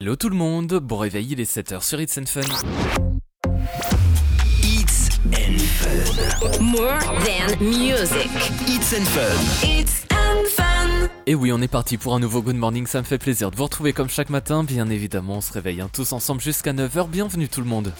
Hello tout le monde, bon réveil, il est 7h sur It's and Fun. It's and Fun. More than music. It's and Fun. It's and fun. Et oui, on est parti pour un nouveau Good Morning, ça me fait plaisir de vous retrouver comme chaque matin. Bien évidemment, on se réveille hein, tous ensemble jusqu'à 9h. Bienvenue tout le monde.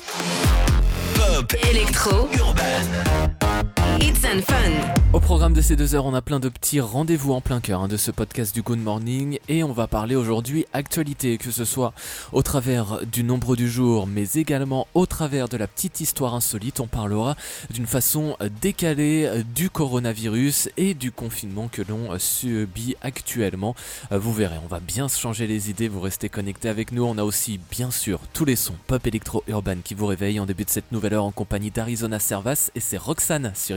Pop. Electro. Urban. It's and fun. Au programme de ces deux heures, on a plein de petits rendez-vous en plein cœur hein, de ce podcast du Good Morning et on va parler aujourd'hui actualité, que ce soit au travers du nombre du jour, mais également au travers de la petite histoire insolite. On parlera d'une façon décalée du coronavirus et du confinement que l'on subit actuellement. Euh, Vous verrez, on va bien se changer les idées, vous restez connectés avec nous. On a aussi bien sûr tous les sons pop électro urban qui vous réveillent en début de cette nouvelle heure en compagnie d'Arizona Servas et c'est Roxane sur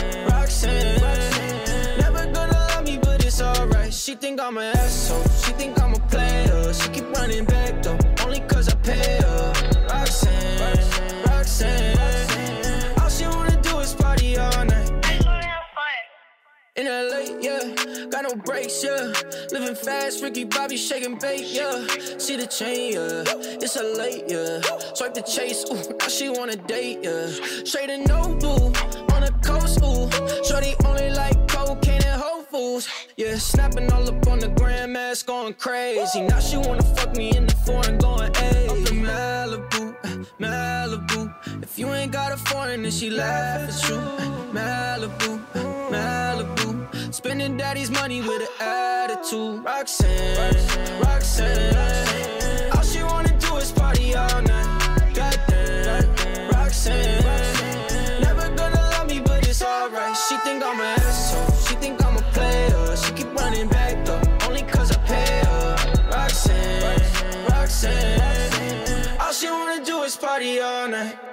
think I'm an asshole. She think I'm a player. She keep running back though, only cause I pay her. Roxanne, Roxanne. All she wanna do is party all night. In LA, yeah, got no brakes, yeah. Living fast, Ricky Bobby shaking bait, yeah. See the chain, yeah. It's a late, yeah. Swipe the chase, ooh, now she wanna date, yeah. Straight and no blue, on the coast, ooh. Shorty only like and yeah. Snapping all up on the grandmas, going crazy. Now she wanna fuck me in the foreign, going, ayy. Up in Malibu, Malibu. If you ain't got a foreign, then she laugh at you. Malibu, Malibu. Spending daddy's money with an attitude. Roxanne, Roxanne. All she wanna do is party all night. Party all night.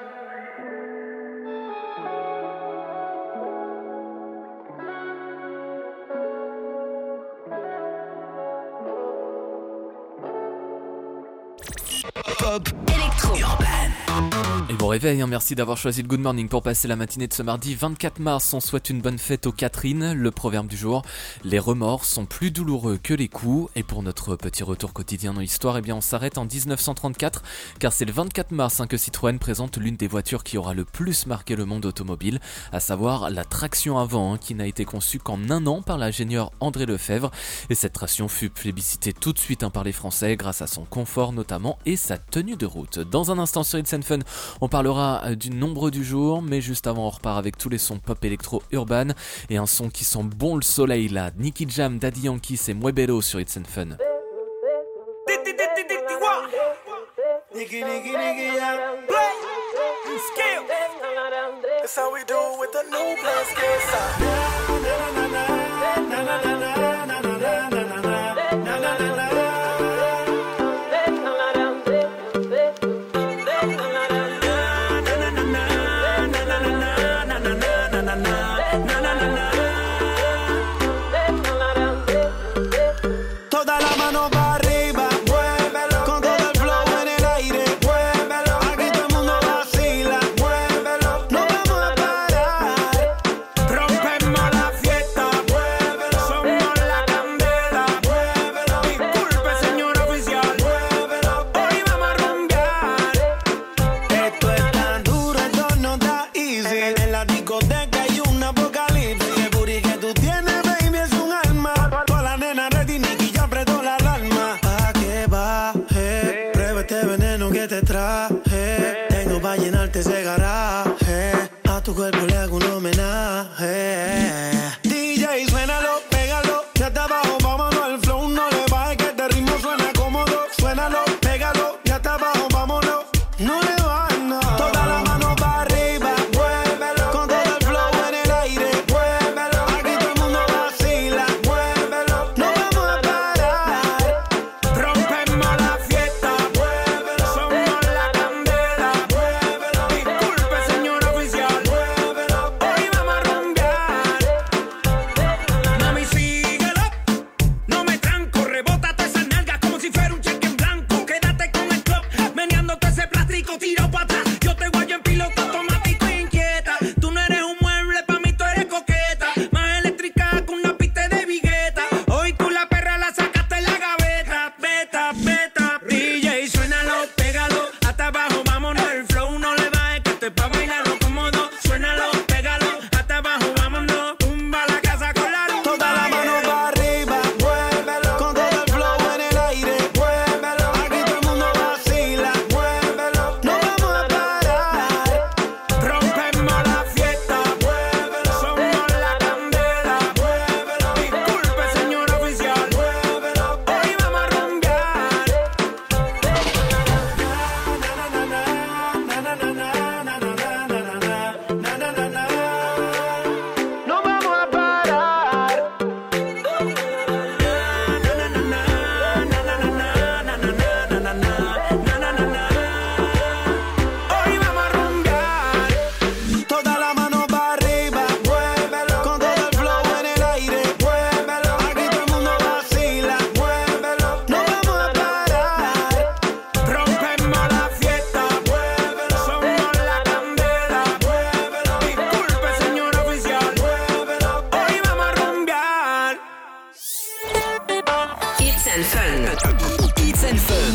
Bon réveil, hein, merci d'avoir choisi le Good Morning pour passer la matinée de ce mardi 24 mars. On souhaite une bonne fête aux Catherine. Le proverbe du jour, les remords sont plus douloureux que les coups. Et pour notre petit retour quotidien dans l'histoire, eh bien on s'arrête en 1934, car c'est le 24 mars hein, que Citroën présente l'une des voitures qui aura le plus marqué le monde automobile, à savoir la traction avant, hein, qui n'a été conçue qu'en un an par l'ingénieur André Lefebvre. Et cette traction fut plébiscitée tout de suite par les Français grâce à son confort notamment et sa tenue de route. Dans un instant sur It's and Fun, on parlera euh, du nombre du jour, mais juste avant on repart avec tous les sons pop électro urban et un son qui sent bon le soleil là. Nicky Jam, Daddy Yankee, c'est Muebelo sur It's Fun. cuerpo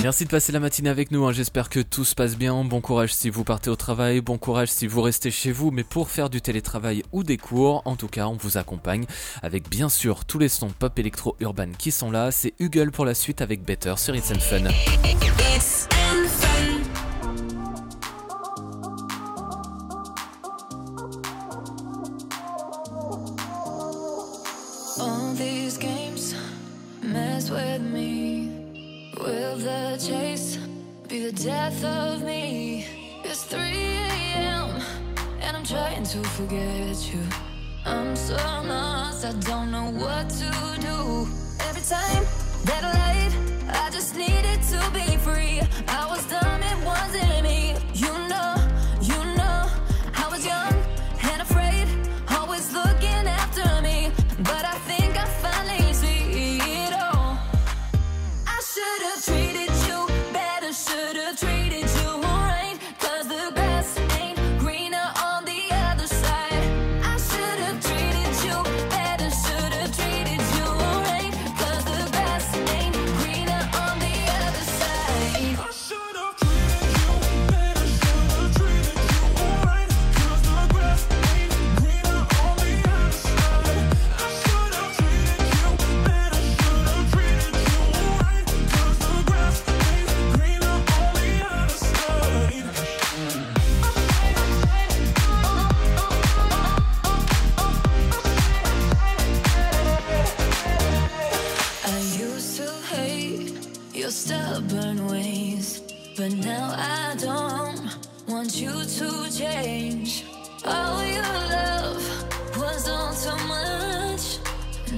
Merci de passer la matinée avec nous, hein. j'espère que tout se passe bien. Bon courage si vous partez au travail, bon courage si vous restez chez vous, mais pour faire du télétravail ou des cours, en tout cas on vous accompagne avec bien sûr tous les sons pop électro urban qui sont là. C'est Hugel pour la suite avec Better sur It's and Fun. It's fun. All these games Will the chase be the death of me? It's 3 a.m. and I'm trying to forget you. I'm so lost, I don't know what to do. Every time that light, I just needed to be free. I was dumb, it wasn't me. You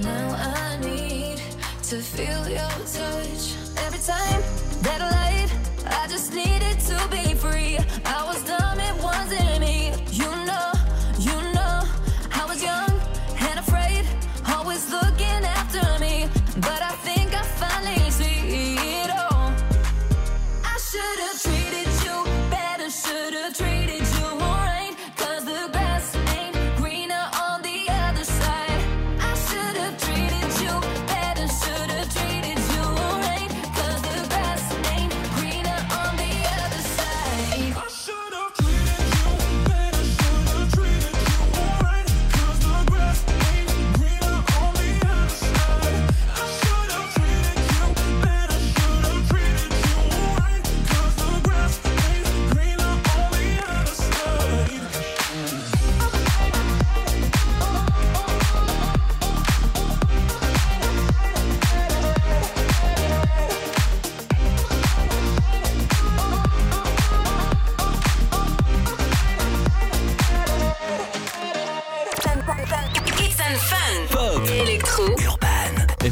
Now I need to feel your touch. Every time that I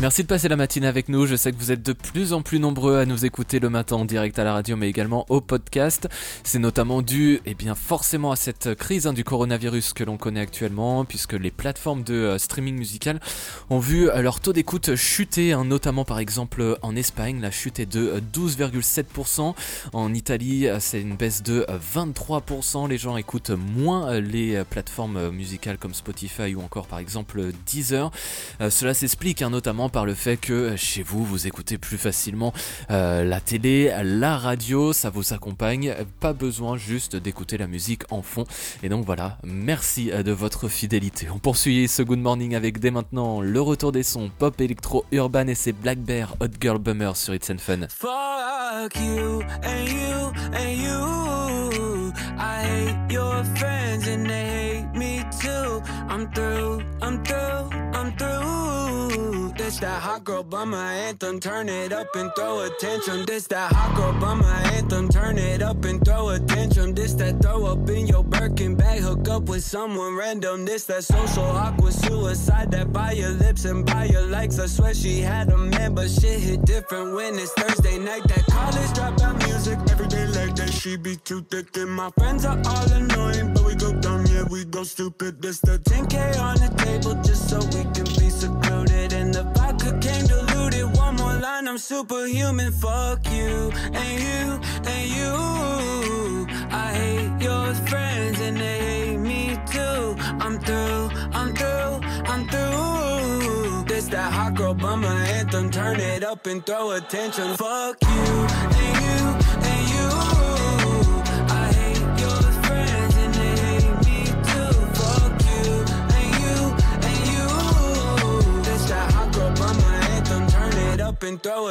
Merci de passer la matinée avec nous. Je sais que vous êtes de plus en plus nombreux à nous écouter le matin en direct à la radio, mais également au podcast. C'est notamment dû, eh bien, forcément à cette crise hein, du coronavirus que l'on connaît actuellement, puisque les plateformes de euh, streaming musical ont vu euh, leur taux d'écoute chuter, hein, notamment par exemple en Espagne, la chute est de 12,7%. En Italie, euh, c'est une baisse de 23%. Les gens écoutent moins les plateformes musicales comme Spotify ou encore par exemple Deezer. cela s'explique hein, notamment par le fait que chez vous, vous écoutez plus facilement euh, la télé, la radio, ça vous accompagne. Pas besoin juste d'écouter la musique en fond. Et donc voilà, merci euh, de votre fidélité. On poursuit ce Good Morning avec dès maintenant le retour des sons pop électro urban et c'est Black Bear Hot Girl Bummer sur It's Fun. Fuck you I'm through, I'm through, I'm through. This that hot girl bummer anthem. Turn it up and throw attention. This that hot girl bummer anthem. Turn it up and throw attention. This that throw up in your Birkin bag. Hook up with someone random. This that social awkward suicide. That buy your lips and buy your likes. I swear she had a man, but shit hit different when it's Thursday night. That college dropout music every day like that. She be too thick and my friends are all annoying, we go stupid. This the 10k on the table just so we can be secluded. And the vodka came diluted. One more line, I'm superhuman. Fuck you and you and you. I hate your friends and they hate me too. I'm through, I'm through, I'm through. This that hot girl bummer anthem. Turn it up and throw attention. Fuck you and you and you.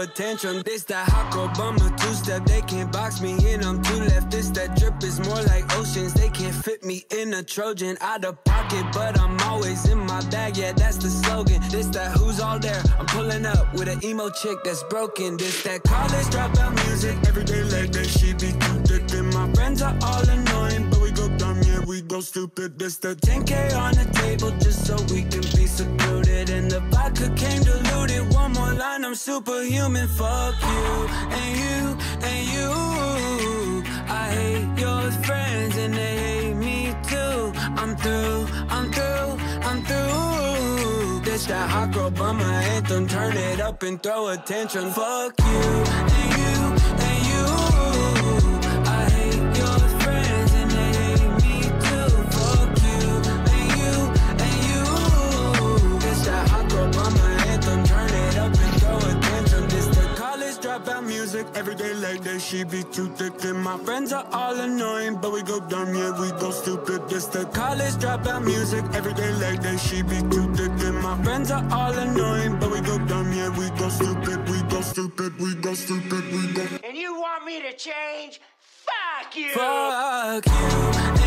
This that hot girl bummer two step. They can't box me in. I'm two left. This that drip is more like oceans. They can't fit me in a Trojan out of pocket, but I'm always in my bag. Yeah, that's the slogan. This that who's all there. I'm pulling up with an emo chick that's broken. This that college dropout music. Every day like that, she be too thick. And my friends are all annoying, we go stupid. This that 10k on the table just so we can be secluded. And the vodka came diluted. One more line, I'm superhuman. Fuck you and you and you. I hate your friends and they hate me too. I'm through, I'm through, I'm through. This that hot girl bummer anthem. Turn it up and throw attention. Fuck you that, she be too thick. And my friends are all annoying, but we go dumb, yeah, we go stupid. This the college dropout music. Every day like that, she be too thick. And my friends are all annoying, but we go dumb, yeah, we go stupid. We go stupid, we go stupid, we go. And you want me to change? Fuck you! Fuck you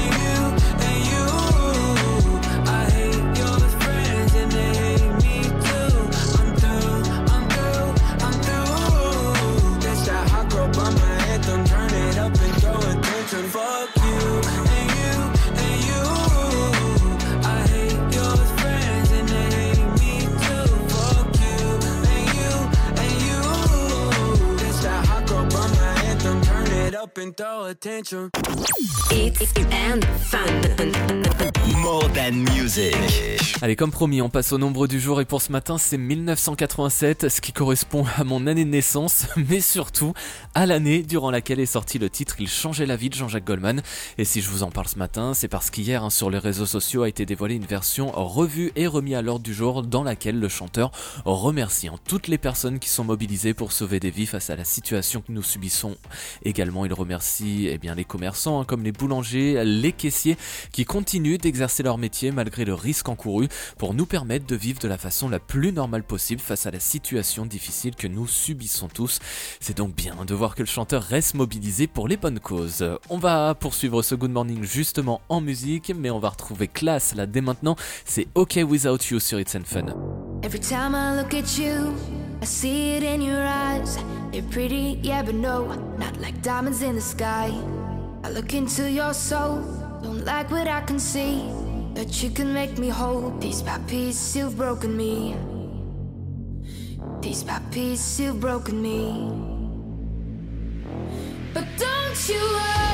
up and throw attention. It's and fun. Allez, comme promis, on passe au nombre du jour et pour ce matin, c'est 1987, ce qui correspond à mon année de naissance, mais surtout à l'année durant laquelle est sorti le titre Il changeait la vie de Jean-Jacques Goldman. Et si je vous en parle ce matin, c'est parce qu'hier, hein, sur les réseaux sociaux, a été dévoilée une version revue et remise à l'ordre du jour dans laquelle le chanteur remercie hein, toutes les personnes qui sont mobilisées pour sauver des vies face à la situation que nous subissons. Également, il remercie eh bien, les commerçants, hein, comme les boulangers, les caissiers, qui continuent d'exercer leur malgré le risque encouru pour nous permettre de vivre de la façon la plus normale possible face à la situation difficile que nous subissons tous. C'est donc bien de voir que le chanteur reste mobilisé pour les bonnes causes. On va poursuivre ce Good Morning justement en musique, mais on va retrouver classe là dès maintenant. C'est OK Without You sur It's and Fun. Every time I look at you, I see it in your eyes. They're pretty, yeah, but no, not like diamonds in the sky. I look into your soul, don't like what I can see. But you can make me whole, piece by piece, you've broken me. Piece by piece, you've broken me. But don't you worry,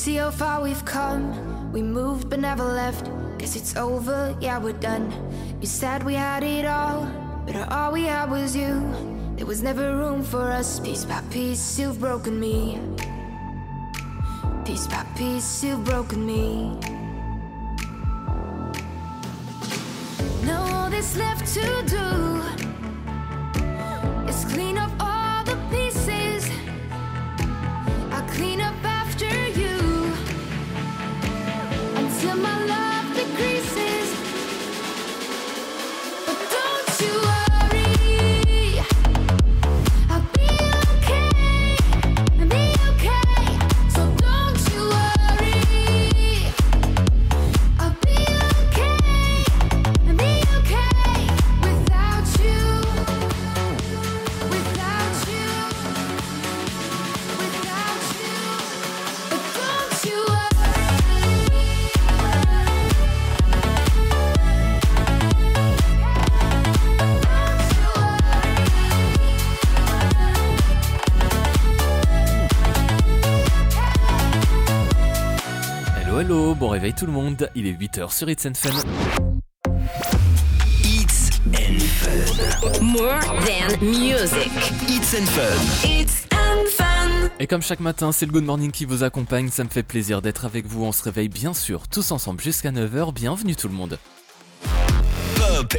see how far we've come? We moved but never left. Guess it's over, yeah, we're done. You said we had it all, but all we had was you. There was never room for us. Piece by piece, you've broken me. Piece by piece, you've broken me. Now all that's left to do is clean up all tout le monde, il est 8h sur It's and Fun. It's and Fun. More than music. It's and Fun. It's and fun. Et comme chaque matin, c'est le Good Morning qui vous accompagne, ça me fait plaisir d'être avec vous, on se réveille bien sûr tous ensemble jusqu'à 9h, bienvenue tout le monde. Urban.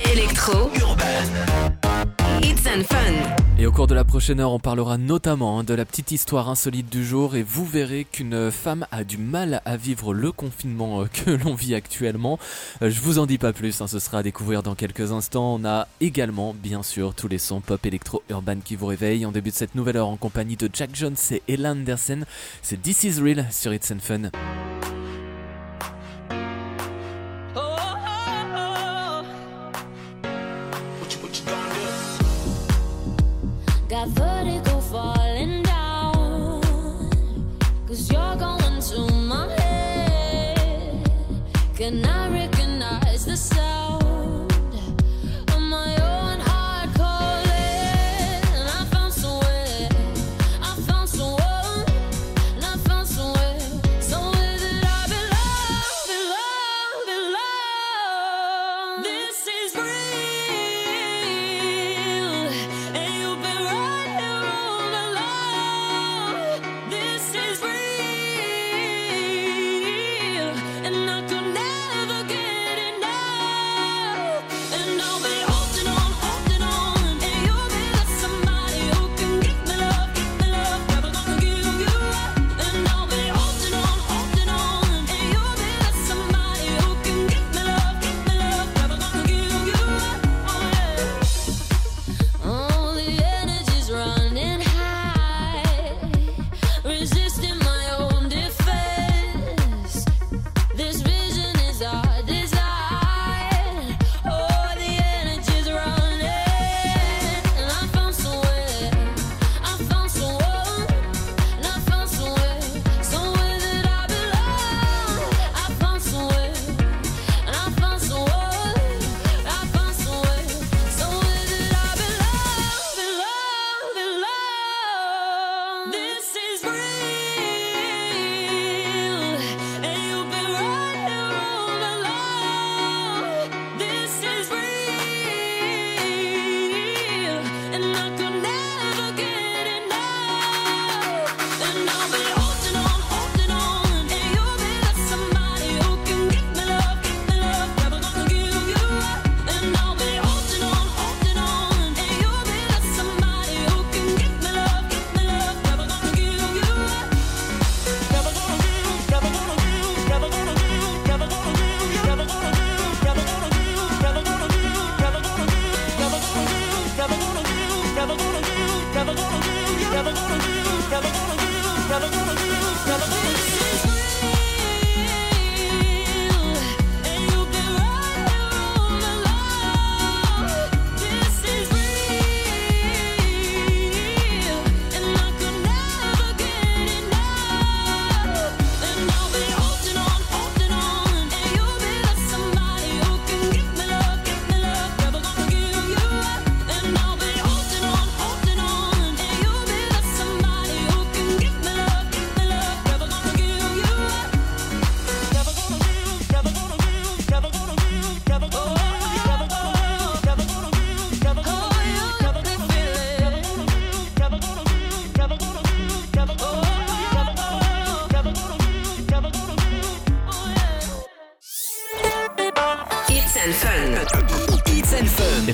It's and fun. Et au cours de la prochaine heure, on parlera notamment hein, de la petite histoire insolite du jour et vous verrez qu'une femme a du mal à vivre le confinement euh, que l'on vit actuellement. Euh, Je vous en dis pas plus, hein, ce sera à découvrir dans quelques instants. On a également, bien sûr, tous les sons pop électro urban qui vous réveillent. En début de cette nouvelle heure en compagnie de Jack Jones et Ella Anderson, c'est This Is Real sur It's and Fun. Good night.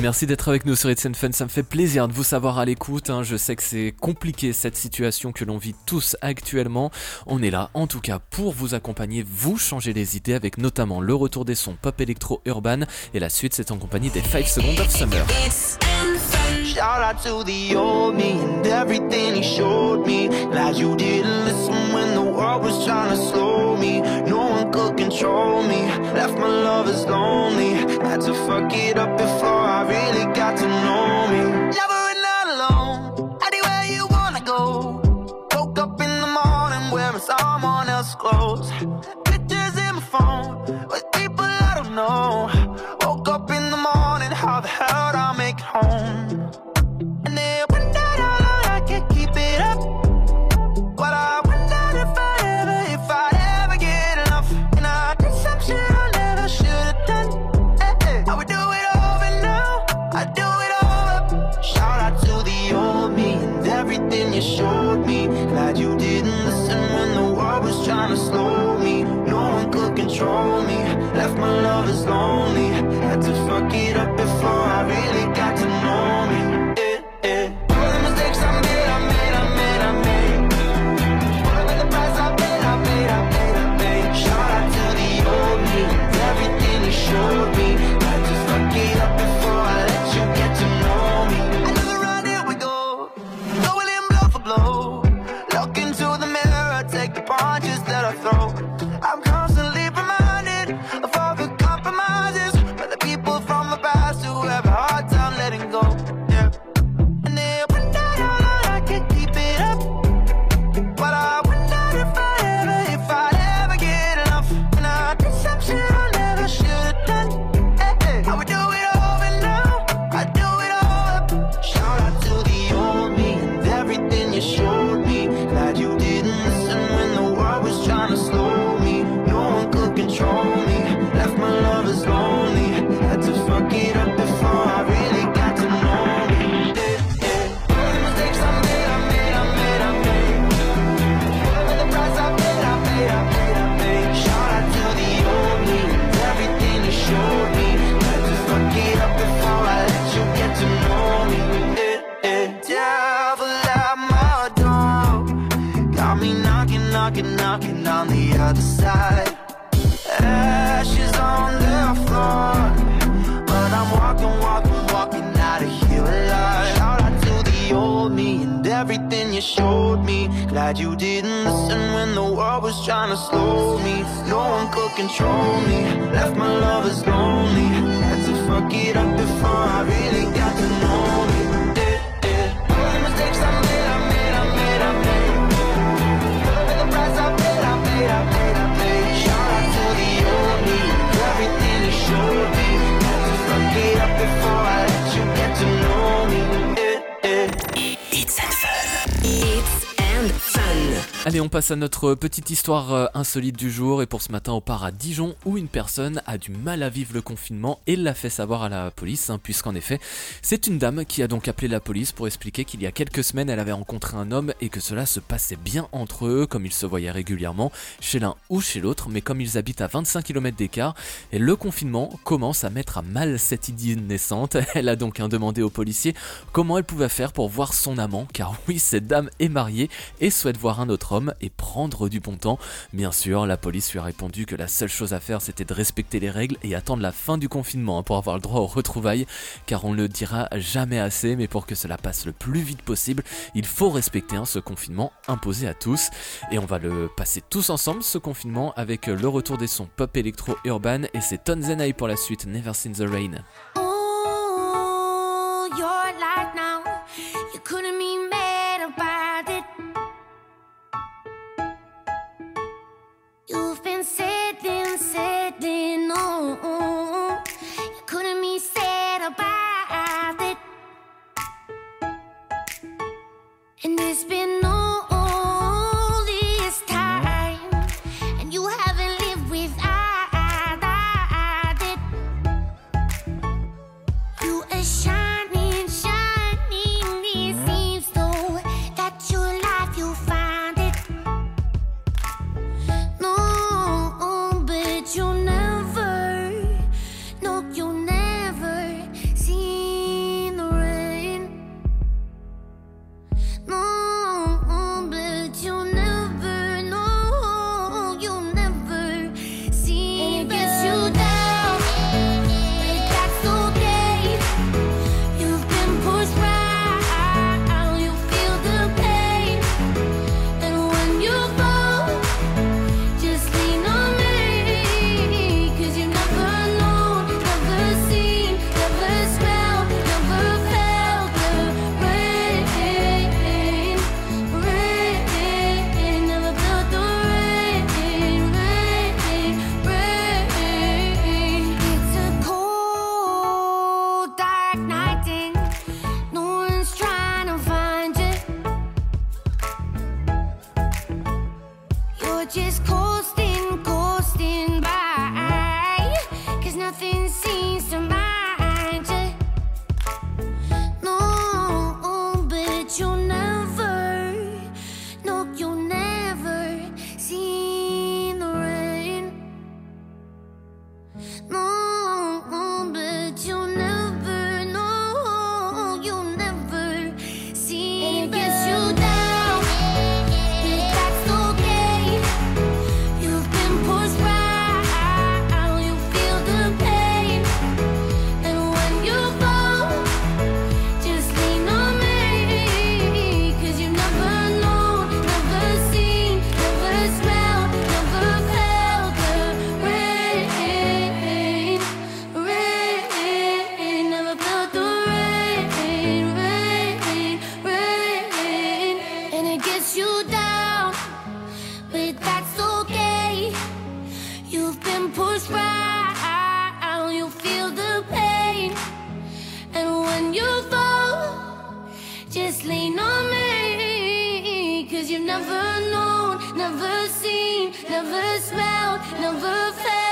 Merci d'être avec nous sur It's Fun, ça me fait plaisir de vous savoir à l'écoute. hein. Je sais que c'est compliqué cette situation que l'on vit tous actuellement. On est là en tout cas pour vous accompagner, vous changer les idées avec notamment le retour des sons pop électro urban et la suite c'est en compagnie des 5 Seconds of Summer. Shout out to the old me and everything he showed me. Glad you didn't listen when the world was trying to slow me. No one could control me. Left my lovers lonely. Had to fuck it up before I really got to know me. Never and not alone. Anywhere you wanna go. Woke up in the morning wearing someone else's clothes. Pictures in my phone you showed me. Glad you didn't listen when the world was trying to slow me. No one could control me. Left my lovers lonely. Had to fuck it up before I really got to know me. All the mistakes I made, I made, I made, I made. Whatever the price I paid, I paid, I paid, I paid. Shout out to the. Everything showed me. It up before I let you get to know Allez, on passe à notre petite histoire euh, insolite du jour. Et pour ce matin on part à Dijon où une personne a du mal à vivre le confinement et l'a fait savoir à la police hein, puisqu'en effet c'est une dame qui a donc appelé la police pour expliquer qu'il y a quelques semaines elle avait rencontré un homme et que cela se passait bien entre eux comme ils se voyaient régulièrement chez l'un ou chez l'autre. Mais comme ils habitent à 25 km d'écart et le confinement commence à mettre à mal cette idée naissante. Elle a donc hein, demandé aux policiers comment elle pouvait faire pour voir son amant. Car oui cette dame est mariée et souhaite voir un autre homme et prendre du bon temps. Bien sûr, la police lui a répondu que la seule chose à faire c'était de respecter les règles et attendre la fin du confinement hein, pour avoir le droit aux retrouvailles, car on ne le dira jamais assez, mais pour que cela passe le plus vite possible, il faut respecter hein, ce confinement imposé à tous. Et on va le passer tous ensemble, ce confinement, avec le retour des sons pop électro urban, et c'est Tonzenai pour la suite, Never Seen the Rain. Now. Been gorgeous cold feel the pain. And when you fall, just lean on me. Cause you've never known, never seen, never smelled, never felt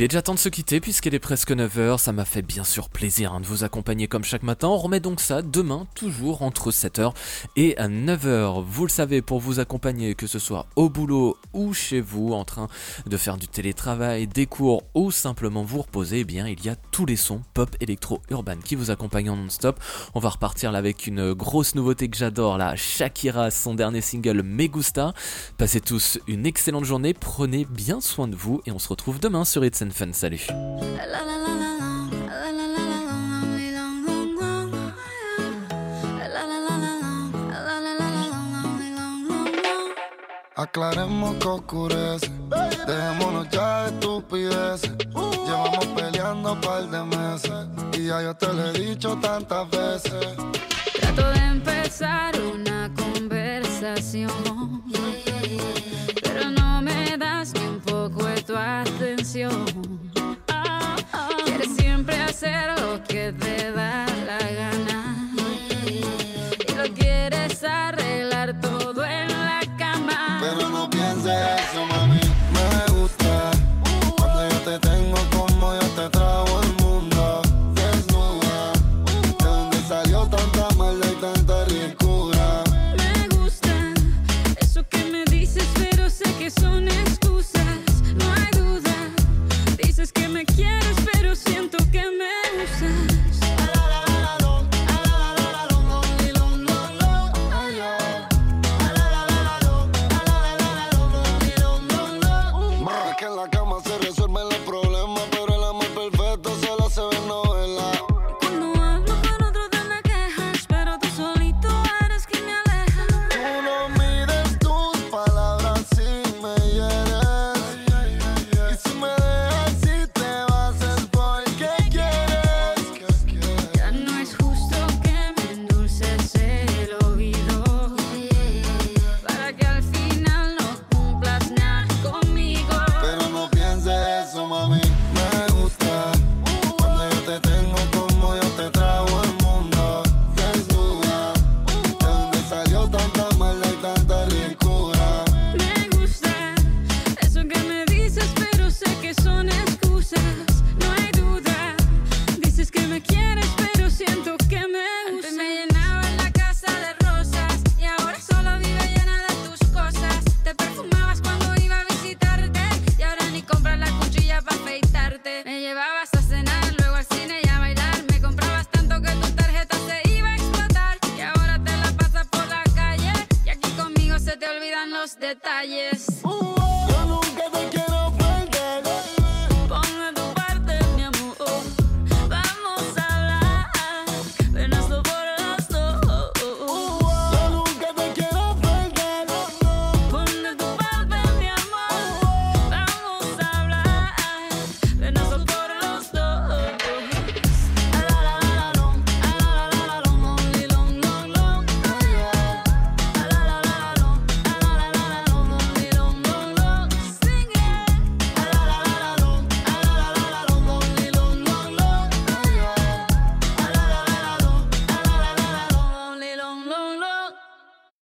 Il est déjà temps de se quitter puisqu'il est presque 9h, ça m'a fait bien sûr plaisir hein, de vous accompagner comme chaque matin. On remet donc ça demain, toujours entre 7h et 9h. Vous le savez, pour vous accompagner, que ce soit au boulot ou chez vous, en train de faire du télétravail, des cours ou simplement vous reposer, eh bien il y a tous les sons pop, électro, urban qui vous accompagnent en non-stop. On va repartir là avec une grosse nouveauté que j'adore, là, Shakira, son dernier single Me Gusta. Passez tous une excellente journée, prenez bien soin de vous et on se retrouve demain sur It's and Fun. Salut Aclaremos que oscurece. Dejémonos ya de estupideces. Llevamos peleando un par de meses. Y ya yo te lo he dicho tantas veces. Trato de empezar una conversación, pero no ni un poco de tu atención. Quieres siempre hacer lo que te da la gana y lo quieres arreglar